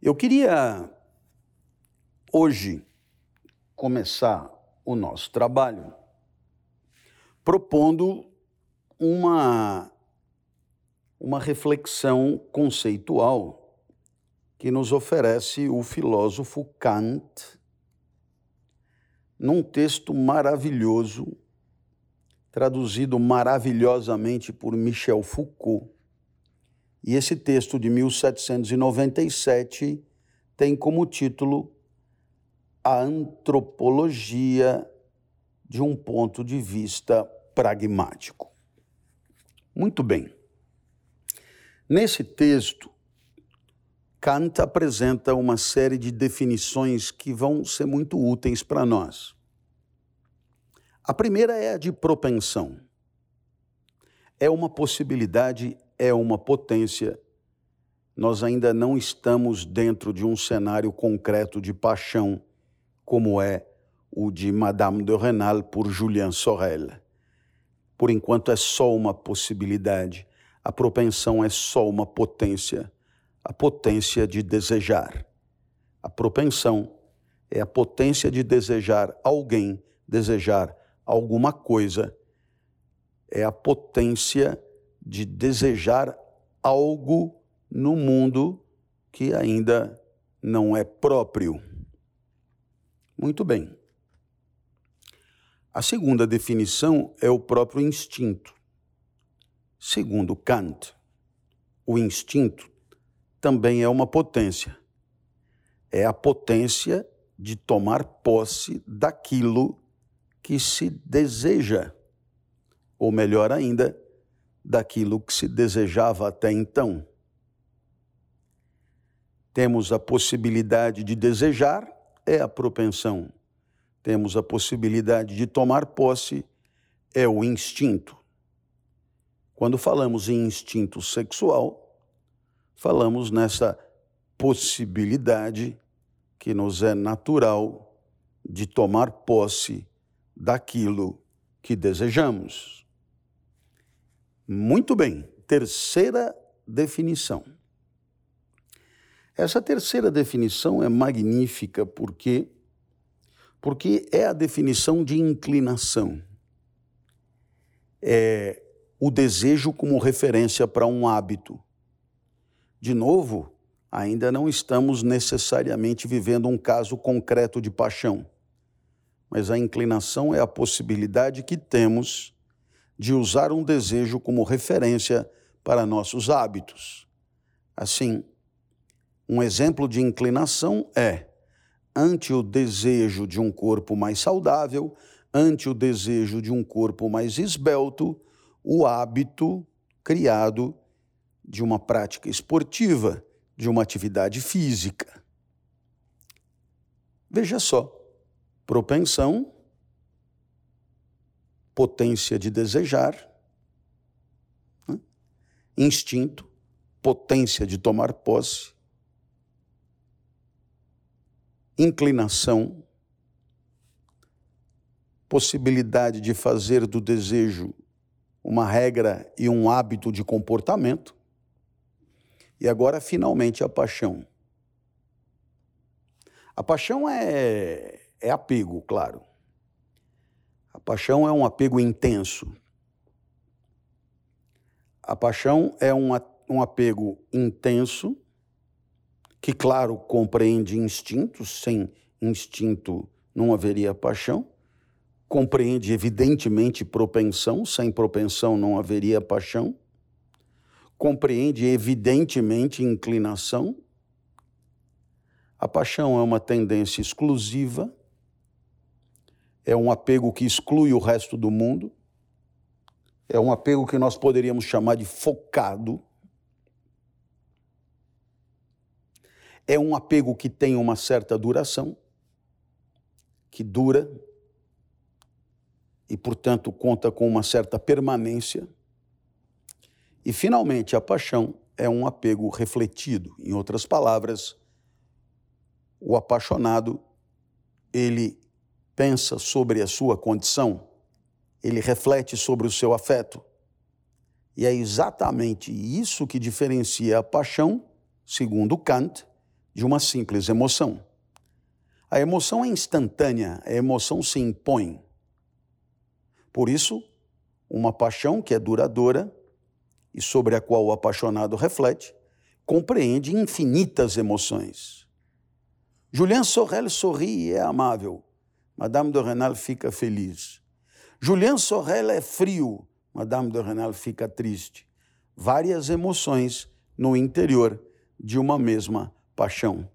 Eu queria hoje começar o nosso trabalho propondo uma, uma reflexão conceitual que nos oferece o filósofo Kant num texto maravilhoso, traduzido maravilhosamente por Michel Foucault e esse texto de 1797 tem como título A Antropologia de um Ponto de Vista Pragmático. Muito bem. Nesse texto, Kant apresenta uma série de definições que vão ser muito úteis para nós. A primeira é a de propensão. É uma possibilidade é uma potência, nós ainda não estamos dentro de um cenário concreto de paixão, como é o de Madame de Renal por Julien Sorel. Por enquanto é só uma possibilidade, a propensão é só uma potência, a potência de desejar. A propensão é a potência de desejar alguém, desejar alguma coisa, é a potência de desejar algo no mundo que ainda não é próprio. Muito bem. A segunda definição é o próprio instinto. Segundo Kant, o instinto também é uma potência. É a potência de tomar posse daquilo que se deseja. Ou melhor ainda, daquilo que se desejava até então. Temos a possibilidade de desejar, é a propensão. Temos a possibilidade de tomar posse, é o instinto. Quando falamos em instinto sexual, falamos nessa possibilidade que nos é natural de tomar posse daquilo que desejamos. Muito bem, terceira definição. Essa terceira definição é magnífica porque porque é a definição de inclinação. É o desejo como referência para um hábito. De novo, ainda não estamos necessariamente vivendo um caso concreto de paixão, mas a inclinação é a possibilidade que temos de usar um desejo como referência para nossos hábitos. Assim, um exemplo de inclinação é ante o desejo de um corpo mais saudável, ante o desejo de um corpo mais esbelto, o hábito criado de uma prática esportiva, de uma atividade física. Veja só, propensão potência de desejar, né? instinto, potência de tomar posse, inclinação, possibilidade de fazer do desejo uma regra e um hábito de comportamento, e agora finalmente a paixão. A paixão é, é apego, claro. Paixão é um apego intenso. A paixão é um, um apego intenso, que, claro, compreende instintos, sem instinto não haveria paixão. Compreende, evidentemente, propensão, sem propensão não haveria paixão. Compreende, evidentemente, inclinação. A paixão é uma tendência exclusiva é um apego que exclui o resto do mundo, é um apego que nós poderíamos chamar de focado. É um apego que tem uma certa duração, que dura e, portanto, conta com uma certa permanência. E, finalmente, a paixão é um apego refletido. Em outras palavras, o apaixonado, ele pensa sobre a sua condição, ele reflete sobre o seu afeto. E é exatamente isso que diferencia a paixão, segundo Kant, de uma simples emoção. A emoção é instantânea, a emoção se impõe. Por isso, uma paixão que é duradoura e sobre a qual o apaixonado reflete, compreende infinitas emoções. Julien Sorel sorri e é amável. Madame de Renal fica feliz. Julien Sorel é frio. Madame de Renal fica triste. Várias emoções no interior de uma mesma paixão.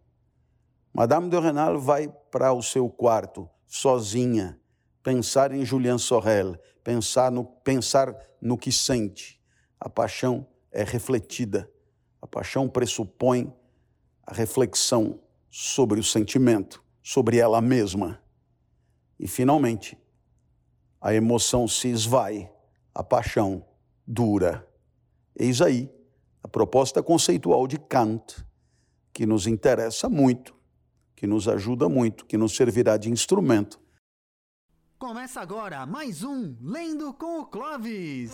Madame de Renal vai para o seu quarto, sozinha, pensar em Julien Sorel, pensar no, pensar no que sente. A paixão é refletida. A paixão pressupõe a reflexão sobre o sentimento, sobre ela mesma. E, finalmente, a emoção se esvai, a paixão dura. Eis aí a proposta conceitual de Kant, que nos interessa muito que nos ajuda muito, que nos servirá de instrumento. Começa agora mais um Lendo com o Clovis.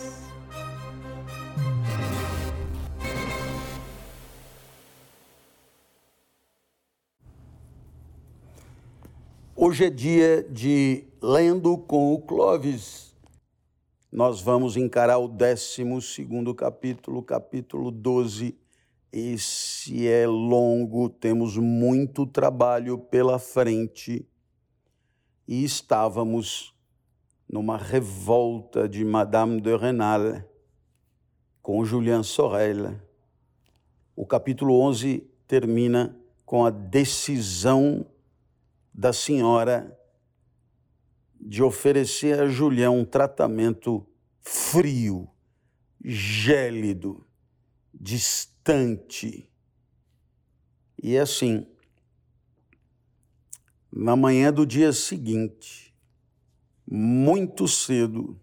Hoje é dia de Lendo com o Clovis. Nós vamos encarar o 12 capítulo, capítulo 12 esse é longo, temos muito trabalho pela frente e estávamos numa revolta de Madame de Renal com Julien Sorel. O capítulo 11 termina com a decisão da senhora de oferecer a Julien um tratamento frio, gélido, distante. E assim, na manhã do dia seguinte, muito cedo,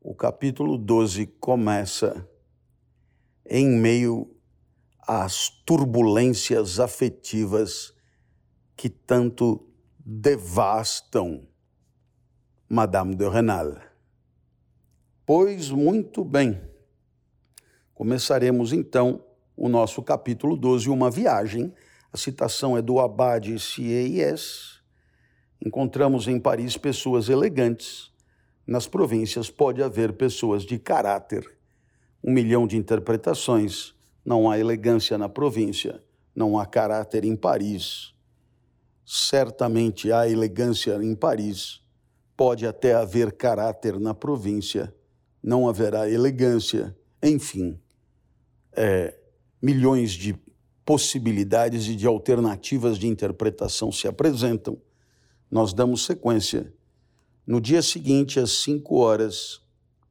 o capítulo 12 começa em meio às turbulências afetivas que tanto devastam Madame de Renal. Pois muito bem. Começaremos então o nosso capítulo 12, uma viagem. A citação é do Abade Sieyes. Encontramos em Paris pessoas elegantes. Nas províncias pode haver pessoas de caráter. Um milhão de interpretações. Não há elegância na província, não há caráter em Paris. Certamente há elegância em Paris. Pode até haver caráter na província, não haverá elegância. Enfim, é, milhões de possibilidades e de alternativas de interpretação se apresentam, nós damos sequência. No dia seguinte, às 5 horas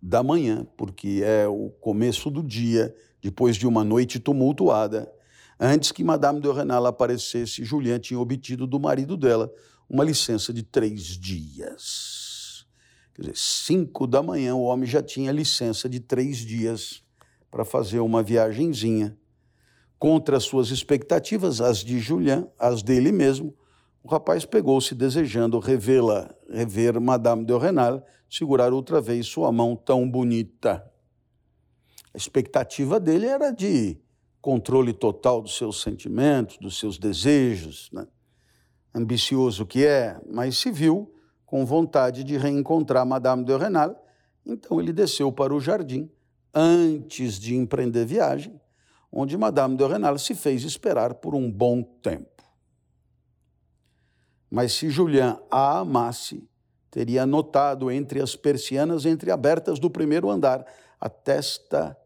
da manhã, porque é o começo do dia, depois de uma noite tumultuada, antes que Madame de Renal aparecesse, Julian tinha obtido do marido dela uma licença de três dias. Quer dizer, cinco da manhã, o homem já tinha licença de três dias para fazer uma viagenzinha. Contra as suas expectativas, as de Julian, as dele mesmo, o rapaz pegou-se desejando revê-la, rever Madame de Renal, segurar outra vez sua mão tão bonita. A expectativa dele era de controle total dos seus sentimentos, dos seus desejos, né? ambicioso que é, mas se viu com vontade de reencontrar Madame de Renal, então ele desceu para o jardim antes de empreender viagem, onde Madame de Renal se fez esperar por um bom tempo. Mas se Julian a amasse, teria notado entre as persianas entreabertas do primeiro andar a testa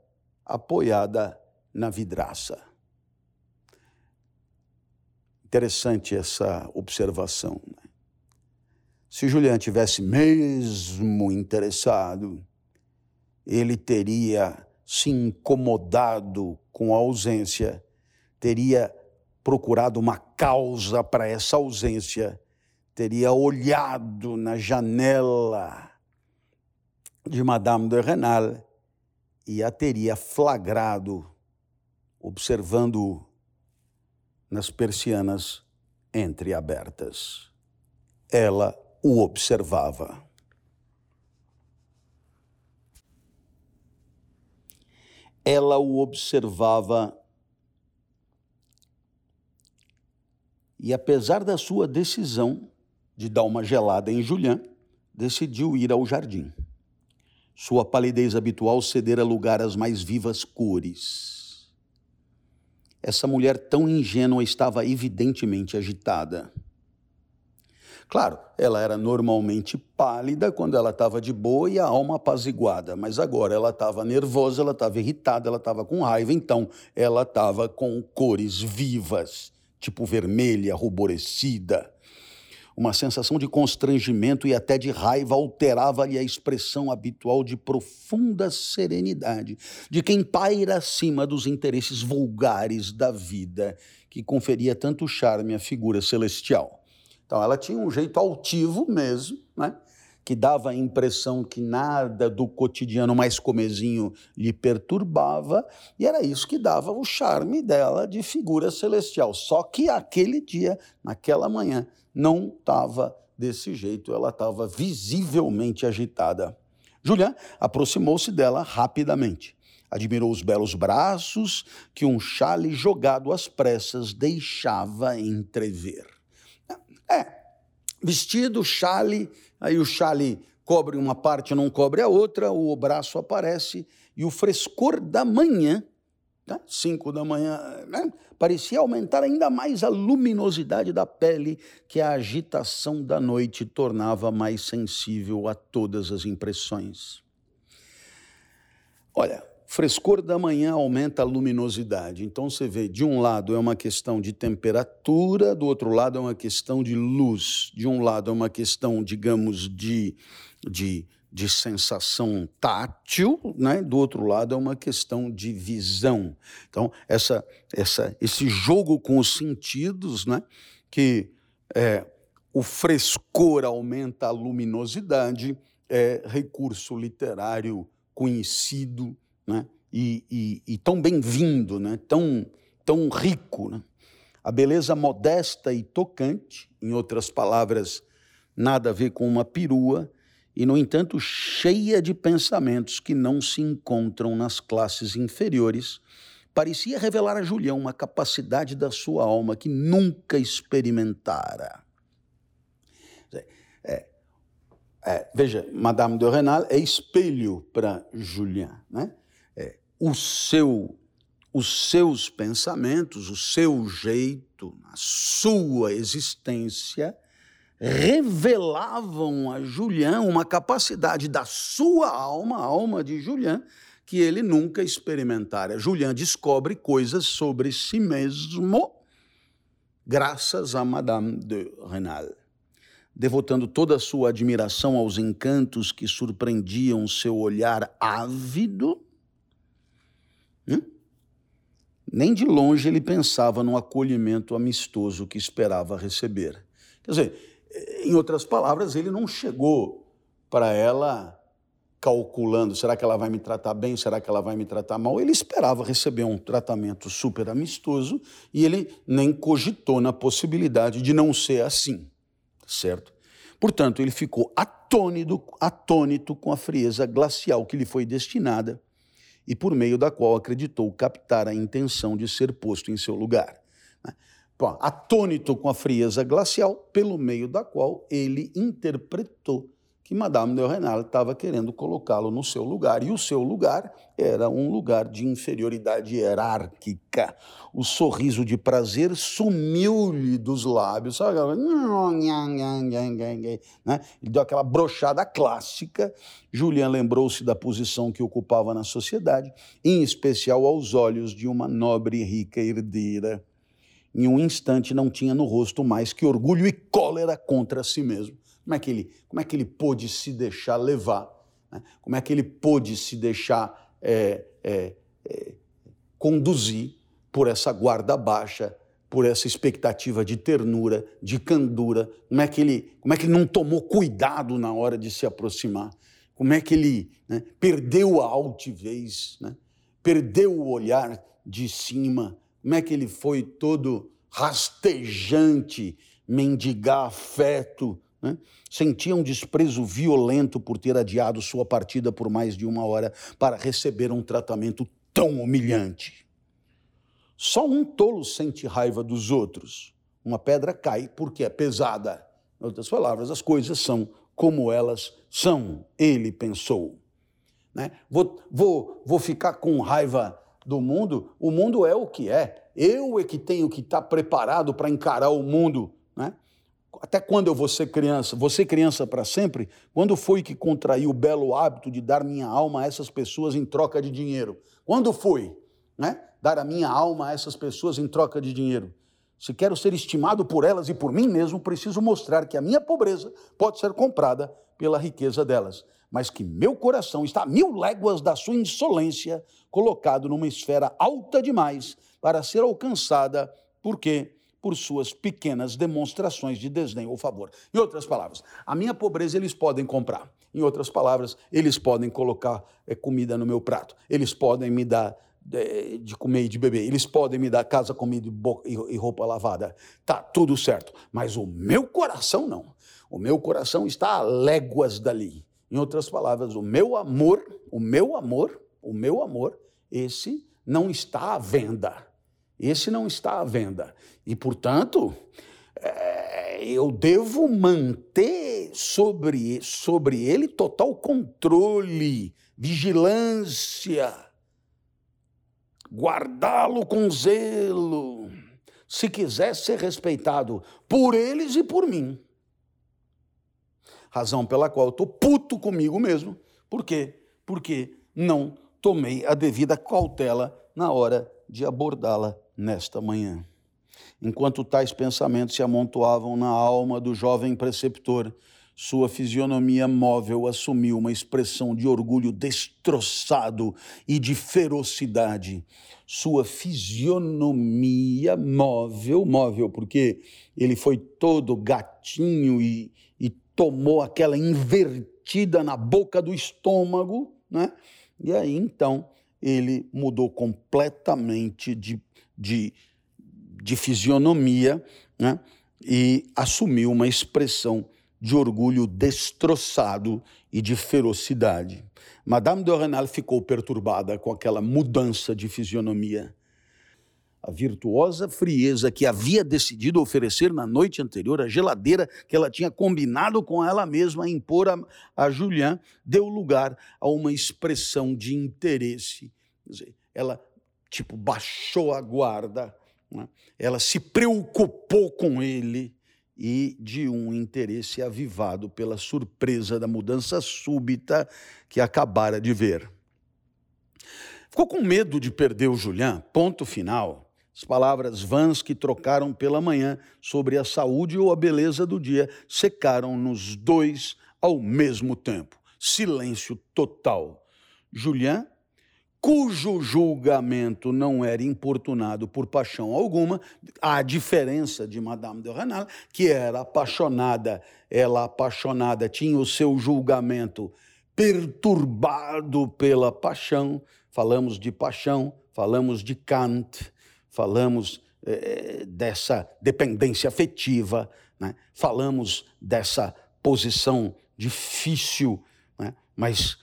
apoiada na vidraça. Interessante essa observação. Né? Se Julian tivesse mesmo interessado, ele teria se incomodado com a ausência, teria procurado uma causa para essa ausência, teria olhado na janela de Madame de Renal e a teria flagrado, observando nas persianas entreabertas. Ela o observava. ela o observava e, apesar da sua decisão de dar uma gelada em Julian, decidiu ir ao jardim. Sua palidez habitual cedera lugar às mais vivas cores. Essa mulher tão ingênua estava evidentemente agitada. Claro, ela era normalmente pálida quando ela estava de boa e a alma apaziguada, mas agora ela estava nervosa, ela estava irritada, ela estava com raiva, então ela estava com cores vivas, tipo vermelha, ruborecida. Uma sensação de constrangimento e até de raiva alterava-lhe a expressão habitual de profunda serenidade, de quem paira acima dos interesses vulgares da vida, que conferia tanto charme à figura celestial. Então, ela tinha um jeito altivo mesmo, né? que dava a impressão que nada do cotidiano mais comezinho lhe perturbava, e era isso que dava o charme dela de figura celestial. Só que aquele dia, naquela manhã, não estava desse jeito, ela estava visivelmente agitada. Julian aproximou-se dela rapidamente. Admirou os belos braços que um chale jogado às pressas deixava entrever. É, vestido, chale, aí o chale cobre uma parte, não cobre a outra, o braço aparece e o frescor da manhã, tá? cinco da manhã, né? parecia aumentar ainda mais a luminosidade da pele que a agitação da noite tornava mais sensível a todas as impressões. Olha, frescor da manhã aumenta a luminosidade. Então você vê, de um lado é uma questão de temperatura, do outro lado é uma questão de luz. De um lado é uma questão, digamos, de, de, de sensação tátil, né? do outro lado é uma questão de visão. Então, essa, essa, esse jogo com os sentidos, né? que é, o frescor aumenta a luminosidade, é recurso literário conhecido né? e, e, e tão bem-vindo, né? tão, tão rico. Né? A beleza modesta e tocante, em outras palavras, nada a ver com uma perua, e, no entanto, cheia de pensamentos que não se encontram nas classes inferiores, parecia revelar a Julião uma capacidade da sua alma que nunca experimentara. É, é, veja, Madame de Renal é espelho para Julien, né? o seu, os seus pensamentos, o seu jeito, a sua existência revelavam a Julian uma capacidade da sua alma, a alma de Julian, que ele nunca experimentara. Julian descobre coisas sobre si mesmo graças a Madame de Renal. Devotando toda a sua admiração aos encantos que surpreendiam seu olhar ávido, Hum? Nem de longe ele pensava no acolhimento amistoso que esperava receber. Quer dizer, em outras palavras, ele não chegou para ela calculando: será que ela vai me tratar bem? Será que ela vai me tratar mal? Ele esperava receber um tratamento super amistoso e ele nem cogitou na possibilidade de não ser assim, certo? Portanto, ele ficou atônito, atônito com a frieza glacial que lhe foi destinada e por meio da qual acreditou captar a intenção de ser posto em seu lugar. Atônito com a frieza glacial, pelo meio da qual ele interpretou que Madame de Renal estava querendo colocá-lo no seu lugar, e o seu lugar era um lugar de inferioridade hierárquica. O sorriso de prazer sumiu-lhe dos lábios, sabe? Né? Ele deu aquela brochada clássica. Julian lembrou-se da posição que ocupava na sociedade, em especial aos olhos de uma nobre e rica herdeira. Em um instante não tinha no rosto mais que orgulho e cólera contra si mesmo. Como é que ele, como é que ele pôde se deixar levar? Né? Como é que ele pôde se deixar é, é, é, conduzir por essa guarda baixa, por essa expectativa de ternura, de candura? Como é que ele, como é que ele não tomou cuidado na hora de se aproximar? Como é que ele né, perdeu a altivez, né? perdeu o olhar de cima? Como é que ele foi todo rastejante, mendigar afeto, né? Sentia um desprezo violento por ter adiado sua partida por mais de uma hora para receber um tratamento tão humilhante. Só um tolo sente raiva dos outros. Uma pedra cai porque é pesada. Em outras palavras, as coisas são como elas são, ele pensou. Né? Vou, vou, vou ficar com raiva do mundo? O mundo é o que é. Eu é que tenho que estar preparado para encarar o mundo. Né? Até quando eu vou ser criança? Ser criança para sempre? Quando foi que contraí o belo hábito de dar minha alma a essas pessoas em troca de dinheiro? Quando foi? Né? Dar a minha alma a essas pessoas em troca de dinheiro. Se quero ser estimado por elas e por mim mesmo, preciso mostrar que a minha pobreza pode ser comprada pela riqueza delas, mas que meu coração está a mil léguas da sua insolência, colocado numa esfera alta demais para ser alcançada, porque por suas pequenas demonstrações de desdém ou favor. Em outras palavras, a minha pobreza eles podem comprar. Em outras palavras, eles podem colocar é, comida no meu prato. Eles podem me dar é, de comer e de beber. Eles podem me dar casa, comida e roupa lavada. Tá tudo certo. Mas o meu coração não. O meu coração está a léguas dali. Em outras palavras, o meu amor, o meu amor, o meu amor, esse não está à venda. Esse não está à venda. E, portanto, é, eu devo manter sobre, sobre ele total controle, vigilância, guardá-lo com zelo, se quiser ser respeitado por eles e por mim. Razão pela qual eu estou puto comigo mesmo. Por quê? Porque não tomei a devida cautela na hora de abordá-la nesta manhã. Enquanto tais pensamentos se amontoavam na alma do jovem preceptor, sua fisionomia móvel assumiu uma expressão de orgulho destroçado e de ferocidade. Sua fisionomia móvel, móvel, porque ele foi todo gatinho e, tomou aquela invertida na boca do estômago, né? E aí então ele mudou completamente de, de, de fisionomia né? e assumiu uma expressão de orgulho destroçado e de ferocidade. Madame de Renal ficou perturbada com aquela mudança de fisionomia. A virtuosa frieza que havia decidido oferecer na noite anterior, a geladeira que ela tinha combinado com ela mesma impor a, a Julian, deu lugar a uma expressão de interesse. Dizer, ela, tipo, baixou a guarda, né? ela se preocupou com ele e de um interesse avivado pela surpresa da mudança súbita que acabara de ver. Ficou com medo de perder o Julian, ponto final. As palavras vãs que trocaram pela manhã sobre a saúde ou a beleza do dia secaram nos dois ao mesmo tempo. Silêncio total. Julian, cujo julgamento não era importunado por paixão alguma, a diferença de Madame de Renal, que era apaixonada, ela apaixonada tinha o seu julgamento perturbado pela paixão. Falamos de paixão, falamos de Kant, falamos é, dessa dependência afetiva, né? falamos dessa posição difícil, né? mas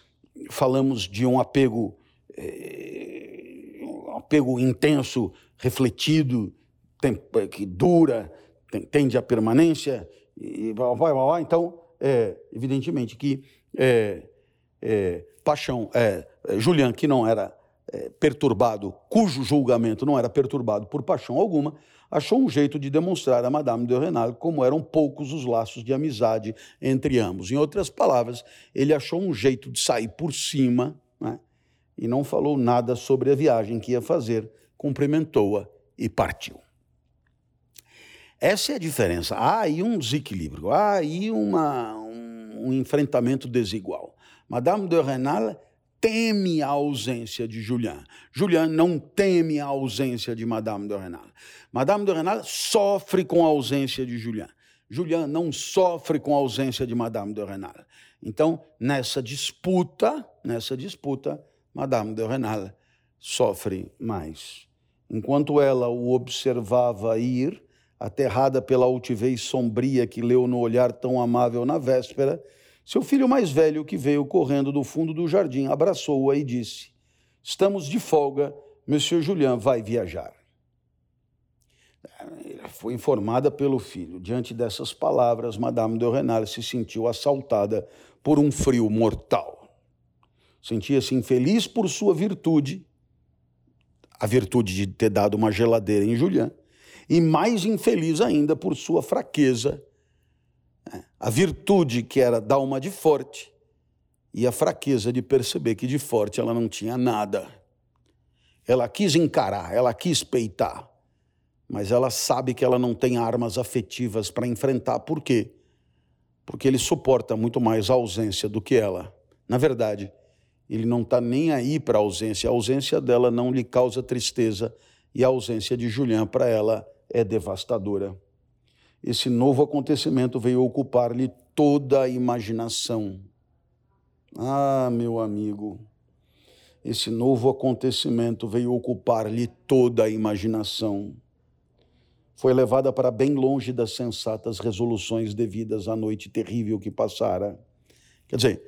falamos de um apego, é, um apego intenso, refletido, tem, que dura, tem, tende à permanência, e. Então, é, evidentemente que é, é, paixão, é, Julian, que não era perturbado, cujo julgamento não era perturbado por paixão alguma, achou um jeito de demonstrar a Madame de Renal como eram poucos os laços de amizade entre ambos. Em outras palavras, ele achou um jeito de sair por cima né, e não falou nada sobre a viagem que ia fazer, cumprimentou-a e partiu. Essa é a diferença. Há aí um desequilíbrio, há aí uma, um, um enfrentamento desigual. Madame de Renal teme a ausência de Julian. Julian não teme a ausência de Madame de Renal. Madame de Renal sofre com a ausência de Julian. Julian não sofre com a ausência de Madame de Renal. Então, nessa disputa, nessa disputa, Madame de Renal sofre mais. Enquanto ela o observava ir, aterrada pela altivez sombria que leu no olhar tão amável na véspera, seu filho mais velho, que veio correndo do fundo do jardim, abraçou-a e disse: Estamos de folga, Monsieur Julien vai viajar. foi informada pelo filho. Diante dessas palavras, Madame de Renal se sentiu assaltada por um frio mortal. Sentia-se infeliz por sua virtude, a virtude de ter dado uma geladeira em Julian, e mais infeliz ainda por sua fraqueza? A virtude que era dar uma de forte e a fraqueza de perceber que de forte ela não tinha nada. Ela quis encarar, ela quis peitar, mas ela sabe que ela não tem armas afetivas para enfrentar. Por quê? Porque ele suporta muito mais a ausência do que ela. Na verdade, ele não está nem aí para a ausência. A ausência dela não lhe causa tristeza e a ausência de Julian para ela é devastadora. Esse novo acontecimento veio ocupar-lhe toda a imaginação. Ah, meu amigo, esse novo acontecimento veio ocupar-lhe toda a imaginação. Foi levada para bem longe das sensatas resoluções devidas à noite terrível que passara. Quer dizer,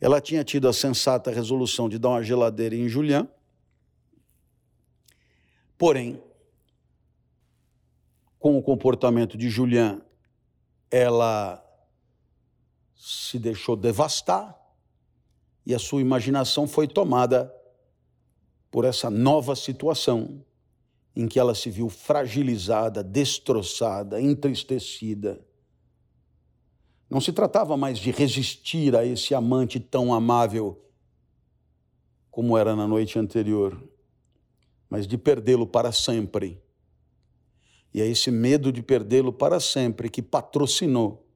ela tinha tido a sensata resolução de dar uma geladeira em Julian, porém, com o comportamento de Julian, ela se deixou devastar e a sua imaginação foi tomada por essa nova situação em que ela se viu fragilizada, destroçada, entristecida. Não se tratava mais de resistir a esse amante tão amável como era na noite anterior, mas de perdê-lo para sempre. E é esse medo de perdê-lo para sempre que patrocinou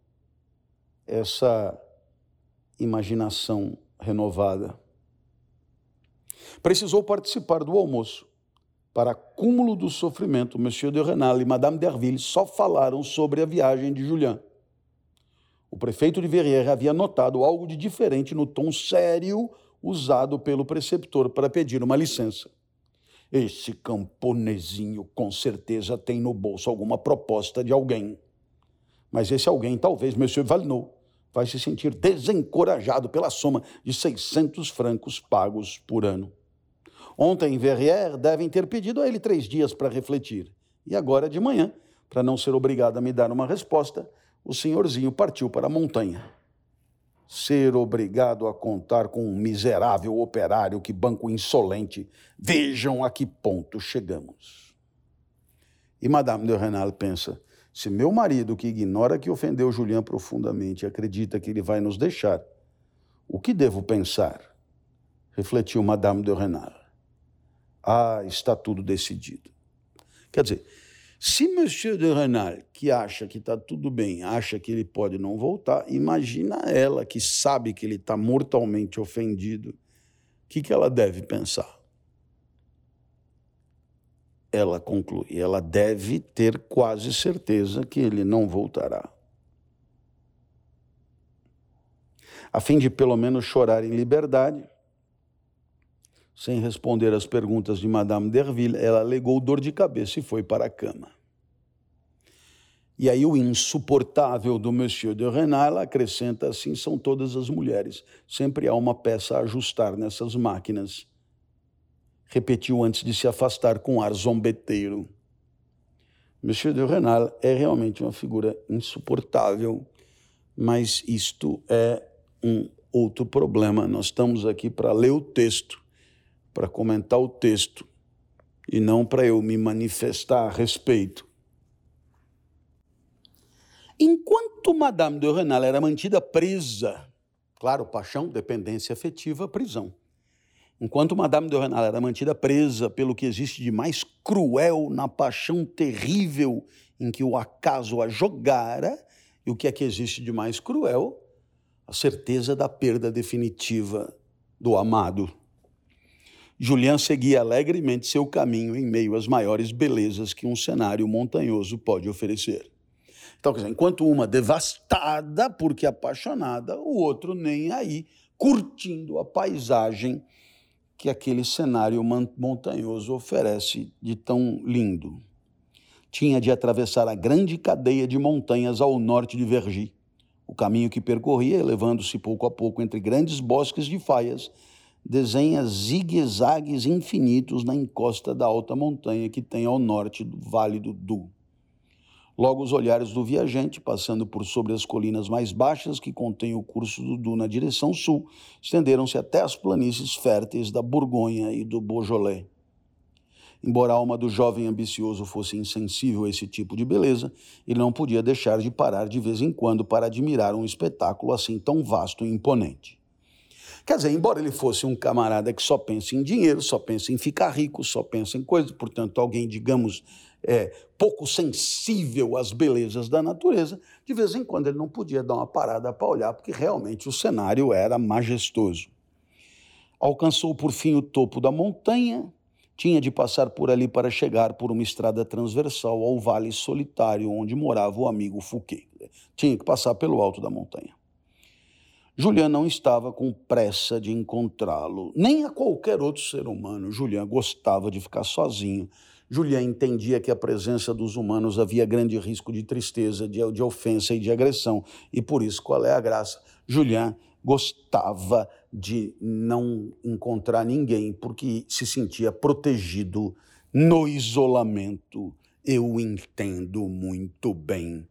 essa imaginação renovada. Precisou participar do almoço. Para cúmulo do sofrimento, Monsieur de Renal e Madame d'Erville só falaram sobre a viagem de Julien. O prefeito de Verrières havia notado algo de diferente no tom sério usado pelo preceptor para pedir uma licença. Esse camponezinho com certeza tem no bolso alguma proposta de alguém. Mas esse alguém, talvez Monsieur Valnot, vai se sentir desencorajado pela soma de 600 francos pagos por ano. Ontem em Verrières devem ter pedido a ele três dias para refletir. E agora de manhã, para não ser obrigado a me dar uma resposta, o senhorzinho partiu para a montanha. Ser obrigado a contar com um miserável operário que banco insolente. Vejam a que ponto chegamos. E Madame de Renal pensa: se meu marido, que ignora que ofendeu Julian profundamente, acredita que ele vai nos deixar, o que devo pensar? Refletiu Madame de Renal. Ah, está tudo decidido. Quer dizer, se Monsieur de Renal, que acha que está tudo bem, acha que ele pode não voltar, imagina ela que sabe que ele está mortalmente ofendido. O que, que ela deve pensar? Ela conclui, ela deve ter quase certeza que ele não voltará. A fim de pelo menos chorar em liberdade, sem responder às perguntas de Madame Derville, ela alegou dor de cabeça e foi para a cama. E aí o insuportável do Monsieur de Renal acrescenta assim, são todas as mulheres. Sempre há uma peça a ajustar nessas máquinas. Repetiu antes de se afastar com ar zombeteiro. Monsieur de Renal é realmente uma figura insuportável, mas isto é um outro problema. Nós estamos aqui para ler o texto para comentar o texto e não para eu me manifestar a respeito. Enquanto Madame de Renal era mantida presa, claro, paixão, dependência afetiva, prisão. Enquanto Madame de Renal era mantida presa pelo que existe de mais cruel na paixão terrível em que o acaso a jogara, e o que é que existe de mais cruel? A certeza da perda definitiva do amado. Julian seguia alegremente seu caminho em meio às maiores belezas que um cenário montanhoso pode oferecer. Então, quer dizer, enquanto uma devastada porque apaixonada, o outro nem aí, curtindo a paisagem que aquele cenário montanhoso oferece de tão lindo. Tinha de atravessar a grande cadeia de montanhas ao norte de Vergy. O caminho que percorria, elevando-se pouco a pouco entre grandes bosques de faias, desenha zigue-zagues infinitos na encosta da alta montanha que tem ao norte do Vale do Du. Logo, os olhares do viajante, passando por sobre as colinas mais baixas que contêm o curso do Douro na direção sul, estenderam-se até as planícies férteis da Borgonha e do Beaujolais. Embora a alma do jovem ambicioso fosse insensível a esse tipo de beleza, ele não podia deixar de parar de vez em quando para admirar um espetáculo assim tão vasto e imponente. Quer dizer, embora ele fosse um camarada que só pensa em dinheiro, só pensa em ficar rico, só pensa em coisas, portanto, alguém, digamos, é, pouco sensível às belezas da natureza, de vez em quando ele não podia dar uma parada para olhar, porque realmente o cenário era majestoso. Alcançou por fim o topo da montanha, tinha de passar por ali para chegar por uma estrada transversal ao vale solitário onde morava o amigo Fouquet. Tinha que passar pelo alto da montanha. Julian não estava com pressa de encontrá-lo, nem a qualquer outro ser humano. Julian gostava de ficar sozinho, Julian entendia que a presença dos humanos havia grande risco de tristeza, de, de ofensa e de agressão. E por isso, qual é a graça? Julian gostava de não encontrar ninguém, porque se sentia protegido no isolamento. Eu entendo muito bem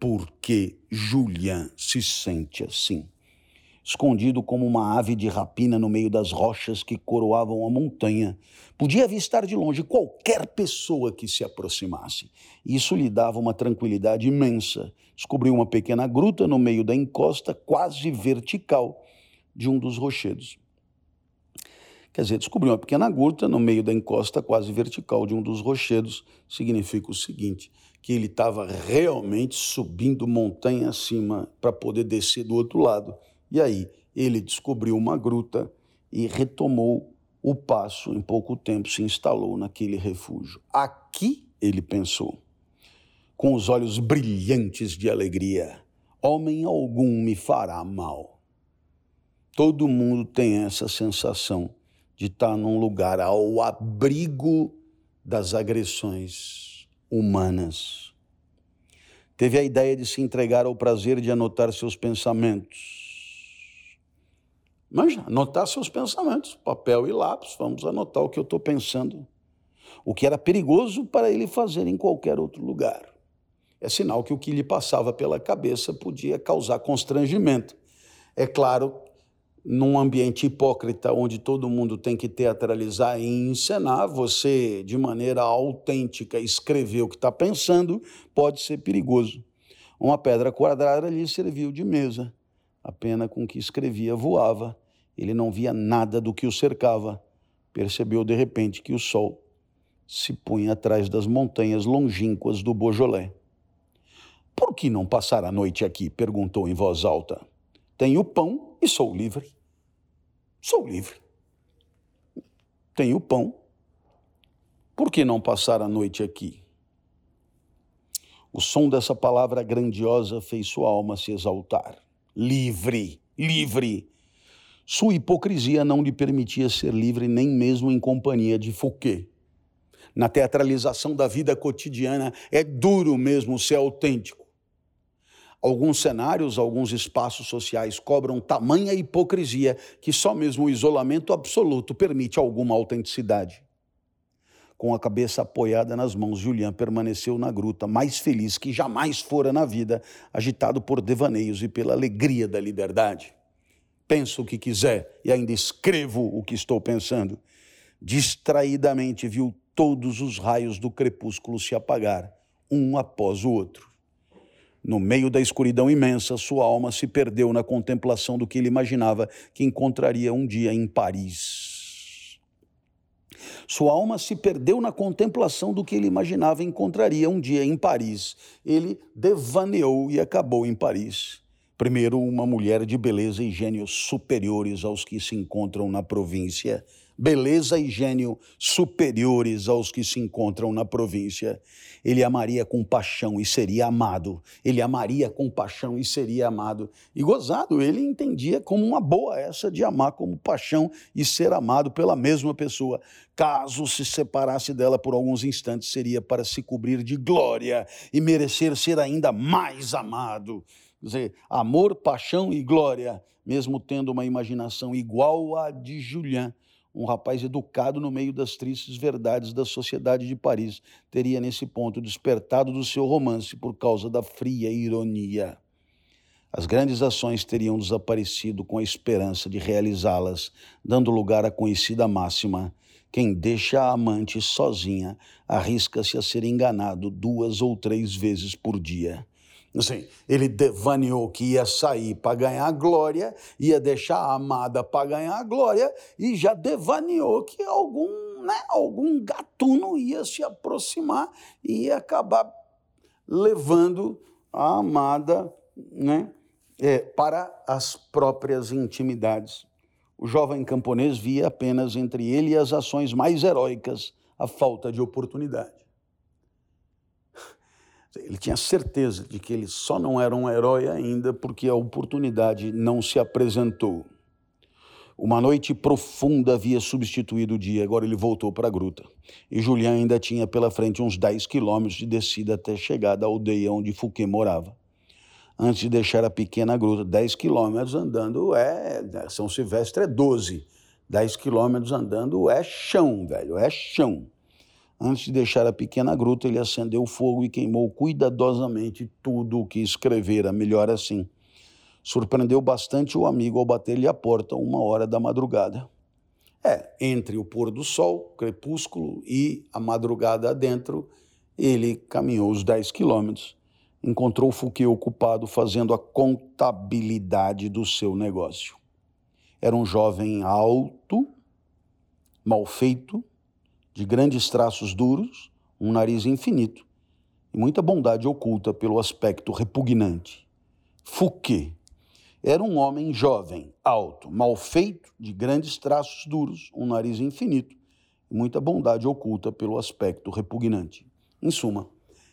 porque Julian se sente assim escondido como uma ave de rapina no meio das rochas que coroavam a montanha. Podia avistar de longe qualquer pessoa que se aproximasse. Isso lhe dava uma tranquilidade imensa. Descobriu uma pequena gruta no meio da encosta, quase vertical, de um dos rochedos. Quer dizer, descobriu uma pequena gruta no meio da encosta quase vertical de um dos rochedos. Significa o seguinte: que ele estava realmente subindo montanha acima para poder descer do outro lado e aí ele descobriu uma gruta e retomou o passo. Em pouco tempo se instalou naquele refúgio. Aqui, ele pensou, com os olhos brilhantes de alegria: homem algum me fará mal. Todo mundo tem essa sensação de estar num lugar ao abrigo das agressões humanas. Teve a ideia de se entregar ao prazer de anotar seus pensamentos Manja, anotar seus pensamentos, papel e lápis, vamos anotar o que eu estou pensando. O que era perigoso para ele fazer em qualquer outro lugar. É sinal que o que lhe passava pela cabeça podia causar constrangimento. É claro, num ambiente hipócrita onde todo mundo tem que teatralizar e encenar, você, de maneira autêntica, escrever o que está pensando, pode ser perigoso. Uma pedra quadrada lhe serviu de mesa. A pena com que escrevia voava. Ele não via nada do que o cercava. Percebeu de repente que o sol se punha atrás das montanhas longínquas do Beaujolais. Por que não passar a noite aqui? perguntou em voz alta. Tenho pão e sou livre. Sou livre. Tenho pão. Por que não passar a noite aqui? O som dessa palavra grandiosa fez sua alma se exaltar livre, livre. Sua hipocrisia não lhe permitia ser livre nem mesmo em companhia de Fouquet. Na teatralização da vida cotidiana é duro mesmo ser autêntico. Alguns cenários, alguns espaços sociais cobram tamanha hipocrisia que só mesmo o isolamento absoluto permite alguma autenticidade. Com a cabeça apoiada nas mãos, Julian permaneceu na gruta, mais feliz que jamais fora na vida, agitado por devaneios e pela alegria da liberdade. Penso o que quiser e ainda escrevo o que estou pensando. Distraidamente viu todos os raios do crepúsculo se apagar, um após o outro. No meio da escuridão imensa, sua alma se perdeu na contemplação do que ele imaginava que encontraria um dia em Paris. Sua alma se perdeu na contemplação do que ele imaginava encontraria um dia em Paris. Ele devaneou e acabou em Paris. Primeiro, uma mulher de beleza e gênios superiores aos que se encontram na província beleza e gênio superiores aos que se encontram na província. Ele amaria com paixão e seria amado. Ele amaria com paixão e seria amado. E gozado, ele entendia como uma boa essa de amar como paixão e ser amado pela mesma pessoa. Caso se separasse dela por alguns instantes, seria para se cobrir de glória e merecer ser ainda mais amado. Quer dizer, amor, paixão e glória, mesmo tendo uma imaginação igual à de Julian um rapaz educado no meio das tristes verdades da sociedade de Paris, teria nesse ponto despertado do seu romance por causa da fria ironia. As grandes ações teriam desaparecido com a esperança de realizá-las, dando lugar à conhecida máxima: quem deixa a amante sozinha arrisca-se a ser enganado duas ou três vezes por dia. Assim, ele devaneou que ia sair para ganhar glória, ia deixar a amada para ganhar glória, e já devaneou que algum, né, algum gatuno ia se aproximar e ia acabar levando a amada né, é, para as próprias intimidades. O jovem camponês via apenas entre ele e as ações mais heróicas a falta de oportunidade. Ele tinha certeza de que ele só não era um herói ainda porque a oportunidade não se apresentou. Uma noite profunda havia substituído o dia, agora ele voltou para a gruta. E Julian ainda tinha pela frente uns 10 quilômetros de descida até chegar da aldeia onde Fouquet morava. Antes de deixar a pequena gruta, 10 quilômetros andando é. São Silvestre é 12. 10 quilômetros andando é chão, velho, é chão. Antes de deixar a pequena gruta, ele acendeu o fogo e queimou cuidadosamente tudo o que escrevera, melhor assim. Surpreendeu bastante o amigo ao bater-lhe a porta uma hora da madrugada. É, entre o pôr do sol, crepúsculo e a madrugada adentro, ele caminhou os 10 quilômetros. Encontrou Fouquet ocupado fazendo a contabilidade do seu negócio. Era um jovem alto, mal feito, de grandes traços duros, um nariz infinito e muita bondade oculta pelo aspecto repugnante. Fouquet era um homem jovem, alto, mal feito, de grandes traços duros, um nariz infinito e muita bondade oculta pelo aspecto repugnante. Em suma,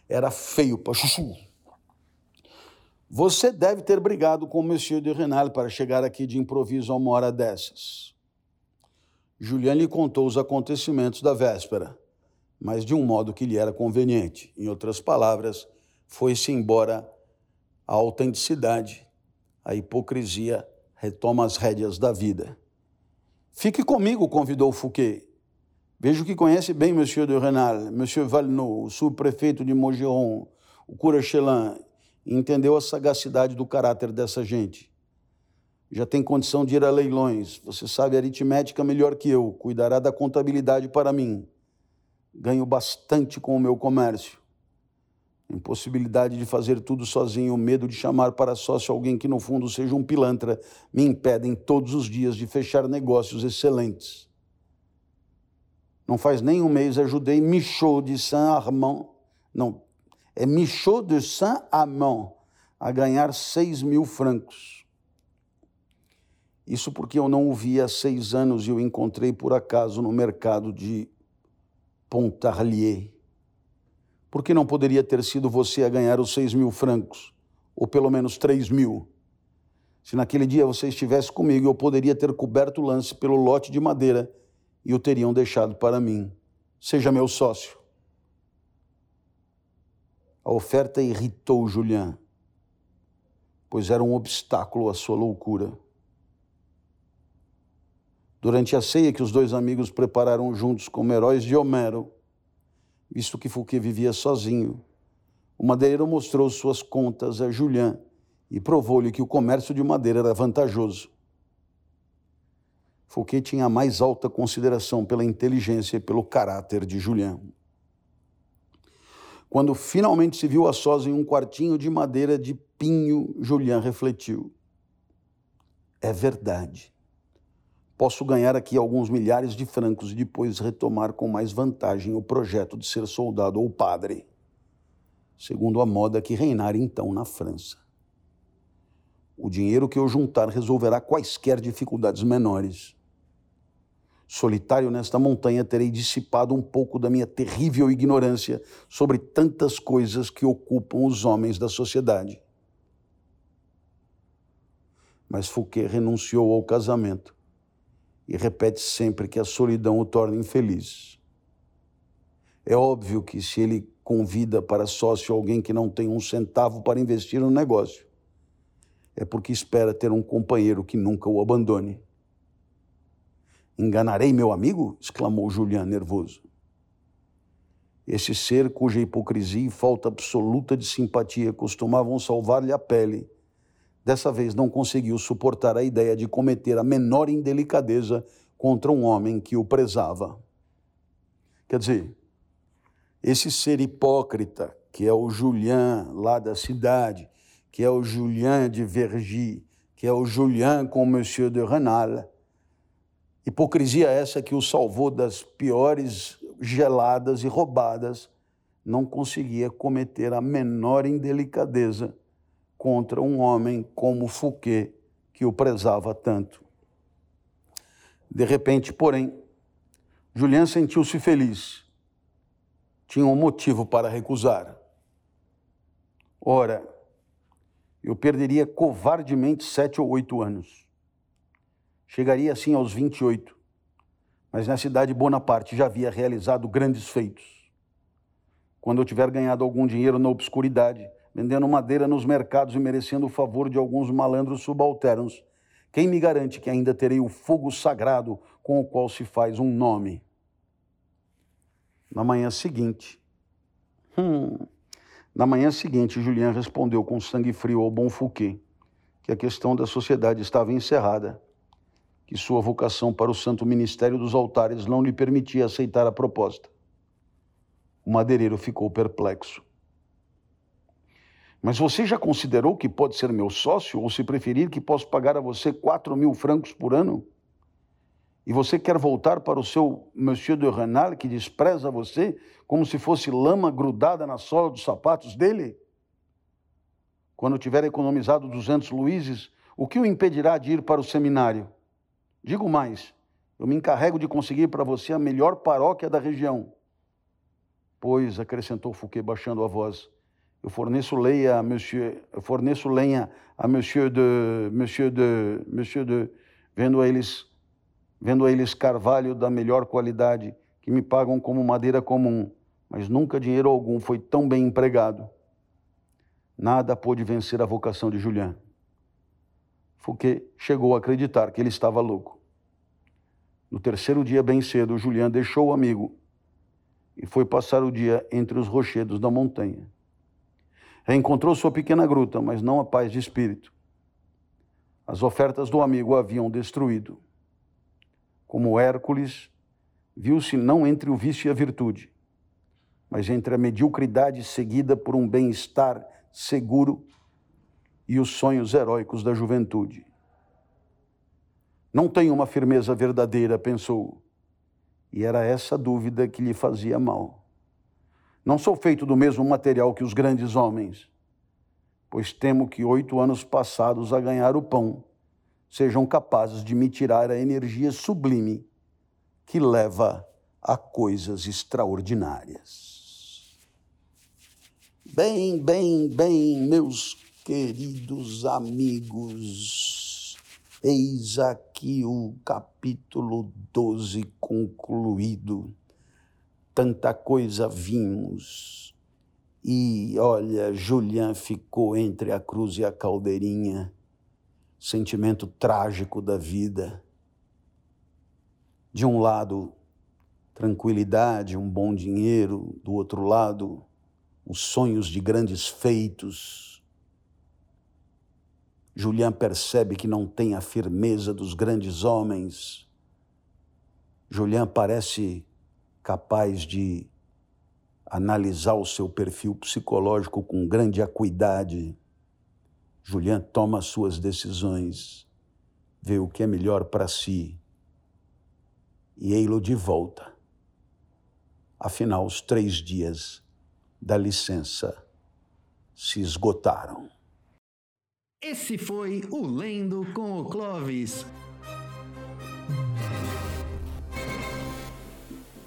era feio para chuchu. Você deve ter brigado com o Monsieur de Renal para chegar aqui de improviso a uma hora dessas. Julian lhe contou os acontecimentos da véspera, mas de um modo que lhe era conveniente. Em outras palavras, foi-se embora a autenticidade, a hipocrisia retoma as rédeas da vida. Fique comigo, convidou Fouquet. Vejo que conhece bem Monsieur de Renal, Monsieur Valneau, o subprefeito de Mogeron, o cura Chelan, entendeu a sagacidade do caráter dessa gente já tem condição de ir a leilões, você sabe aritmética melhor que eu, cuidará da contabilidade para mim. Ganho bastante com o meu comércio. Impossibilidade de fazer tudo sozinho, medo de chamar para sócio alguém que no fundo seja um pilantra, me impedem todos os dias de fechar negócios excelentes. Não faz nem um mês ajudei Michaud de Saint-Armand, não, é Michaud de Saint-Amand, a ganhar seis mil francos. Isso porque eu não o vi há seis anos e o encontrei por acaso no mercado de Pontarlier. Por que não poderia ter sido você a ganhar os seis mil francos? Ou pelo menos três mil? Se naquele dia você estivesse comigo, eu poderia ter coberto o lance pelo lote de madeira e o teriam deixado para mim. Seja meu sócio. A oferta irritou Julian, pois era um obstáculo à sua loucura. Durante a ceia que os dois amigos prepararam juntos como heróis de Homero, visto que Fouquet vivia sozinho, o madeireiro mostrou suas contas a Julian e provou-lhe que o comércio de madeira era vantajoso. Fouquet tinha a mais alta consideração pela inteligência e pelo caráter de Julian. Quando finalmente se viu a sós em um quartinho de madeira de pinho, Julian refletiu: É verdade. Posso ganhar aqui alguns milhares de francos e depois retomar com mais vantagem o projeto de ser soldado ou padre, segundo a moda que reinar então na França. O dinheiro que eu juntar resolverá quaisquer dificuldades menores. Solitário nesta montanha, terei dissipado um pouco da minha terrível ignorância sobre tantas coisas que ocupam os homens da sociedade. Mas Fouquet renunciou ao casamento e repete sempre que a solidão o torna infeliz. É óbvio que se ele convida para sócio alguém que não tem um centavo para investir no negócio, é porque espera ter um companheiro que nunca o abandone. Enganarei meu amigo? exclamou Julian, nervoso. Esse ser cuja hipocrisia e falta absoluta de simpatia costumavam salvar-lhe a pele, dessa vez não conseguiu suportar a ideia de cometer a menor indelicadeza contra um homem que o prezava. Quer dizer, esse ser hipócrita, que é o Julian lá da cidade, que é o Julian de Vergy, que é o Julian com Monsieur de Renal, hipocrisia essa que o salvou das piores geladas e roubadas, não conseguia cometer a menor indelicadeza contra um homem como Fouquet, que o prezava tanto. De repente, porém, Julien sentiu-se feliz. Tinha um motivo para recusar. Ora, eu perderia covardemente sete ou oito anos. Chegaria assim aos 28 mas na cidade Bonaparte já havia realizado grandes feitos. Quando eu tiver ganhado algum dinheiro na obscuridade, vendendo madeira nos mercados e merecendo o favor de alguns malandros subalternos, quem me garante que ainda terei o fogo sagrado com o qual se faz um nome? Na manhã seguinte, hum, na manhã seguinte, Julien respondeu com sangue frio ao bom Fouquet que a questão da sociedade estava encerrada que sua vocação para o santo ministério dos altares não lhe permitia aceitar a proposta. O madeireiro ficou perplexo. Mas você já considerou que pode ser meu sócio, ou se preferir, que posso pagar a você quatro mil francos por ano? E você quer voltar para o seu Monsieur de Renal, que despreza você como se fosse lama grudada na sola dos sapatos dele? Quando tiver economizado duzentos luíses, o que o impedirá de ir para o seminário? Digo mais, eu me encarrego de conseguir para você a melhor paróquia da região. Pois, acrescentou Fouquet, baixando a voz, eu forneço lenha a monsieur, eu forneço lenha a monsieur de, monsieur de, monsieur de, vendo a eles, vendo a eles carvalho da melhor qualidade, que me pagam como madeira comum, mas nunca dinheiro algum foi tão bem empregado. Nada pôde vencer a vocação de Julian. Fouquet chegou a acreditar que ele estava louco. No terceiro dia, bem cedo, Julian deixou o amigo e foi passar o dia entre os rochedos da montanha. Reencontrou sua pequena gruta, mas não a paz de espírito. As ofertas do amigo haviam destruído. Como Hércules, viu-se não entre o vício e a virtude, mas entre a mediocridade seguida por um bem-estar seguro e os sonhos heróicos da juventude. Não tenho uma firmeza verdadeira, pensou. E era essa dúvida que lhe fazia mal. Não sou feito do mesmo material que os grandes homens, pois temo que oito anos passados a ganhar o pão sejam capazes de me tirar a energia sublime que leva a coisas extraordinárias. Bem, bem, bem, meus queridos amigos, eis aqui o capítulo 12 concluído. Tanta coisa vimos. E olha, Julian ficou entre a cruz e a caldeirinha, sentimento trágico da vida. De um lado, tranquilidade, um bom dinheiro, do outro lado, os sonhos de grandes feitos Julian percebe que não tem a firmeza dos grandes homens. Julian parece capaz de analisar o seu perfil psicológico com grande acuidade. Julian toma suas decisões, vê o que é melhor para si e ei-lo de volta. Afinal, os três dias da licença se esgotaram. Esse foi o Lendo com o Clovis.